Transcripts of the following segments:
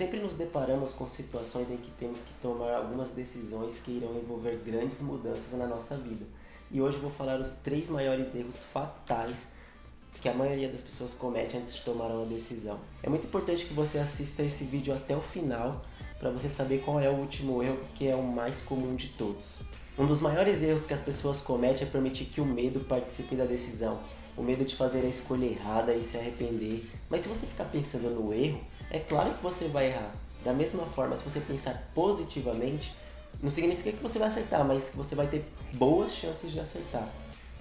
Sempre nos deparamos com situações em que temos que tomar algumas decisões que irão envolver grandes mudanças na nossa vida. E hoje vou falar os três maiores erros fatais que a maioria das pessoas comete antes de tomar uma decisão. É muito importante que você assista esse vídeo até o final para você saber qual é o último erro que é o mais comum de todos. Um dos maiores erros que as pessoas cometem é permitir que o medo participe da decisão. O medo de fazer a escolha errada e se arrepender. Mas se você ficar pensando no erro, é claro que você vai errar. Da mesma forma, se você pensar positivamente, não significa que você vai acertar, mas que você vai ter boas chances de acertar.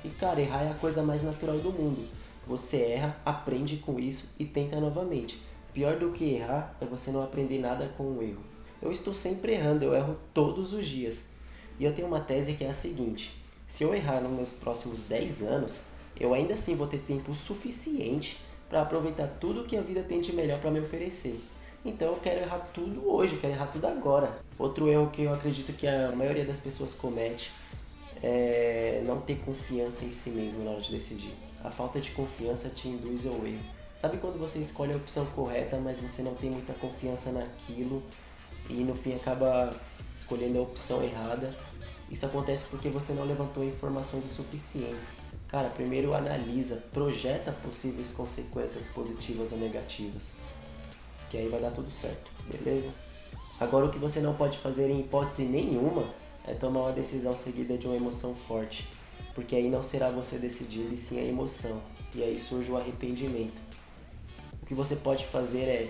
E cara, errar é a coisa mais natural do mundo. Você erra, aprende com isso e tenta novamente. Pior do que errar é você não aprender nada com o erro. Eu estou sempre errando, eu erro todos os dias. E eu tenho uma tese que é a seguinte: se eu errar nos meus próximos 10 anos, eu ainda assim vou ter tempo suficiente para aproveitar tudo que a vida tem de melhor para me oferecer. Então eu quero errar tudo hoje, eu quero errar tudo agora. Outro erro que eu acredito que a maioria das pessoas comete é não ter confiança em si mesmo na hora de decidir. A falta de confiança te induz ao erro. Sabe quando você escolhe a opção correta, mas você não tem muita confiança naquilo e no fim acaba escolhendo a opção errada? Isso acontece porque você não levantou informações o suficientes Cara, primeiro analisa, projeta possíveis consequências positivas ou negativas. Que aí vai dar tudo certo, beleza? Agora o que você não pode fazer em hipótese nenhuma é tomar uma decisão seguida de uma emoção forte. Porque aí não será você decidindo e sim a emoção. E aí surge o arrependimento. O que você pode fazer é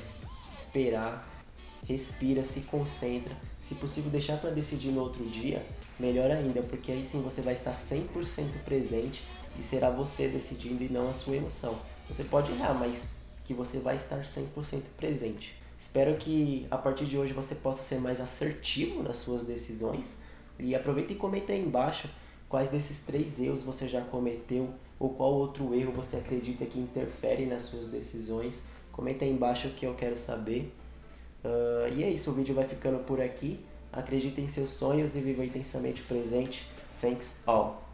esperar, respira, se concentra. Se possível, deixar para decidir no outro dia, melhor ainda, porque aí sim você vai estar 100% presente e será você decidindo e não a sua emoção. Você pode errar, mas que você vai estar 100% presente. Espero que a partir de hoje você possa ser mais assertivo nas suas decisões e aproveita e comenta aí embaixo quais desses três erros você já cometeu ou qual outro erro você acredita que interfere nas suas decisões. Comenta aí embaixo que eu quero saber. Uh, e é isso, o vídeo vai ficando por aqui. Acredite em seus sonhos e viva intensamente presente. Thanks all.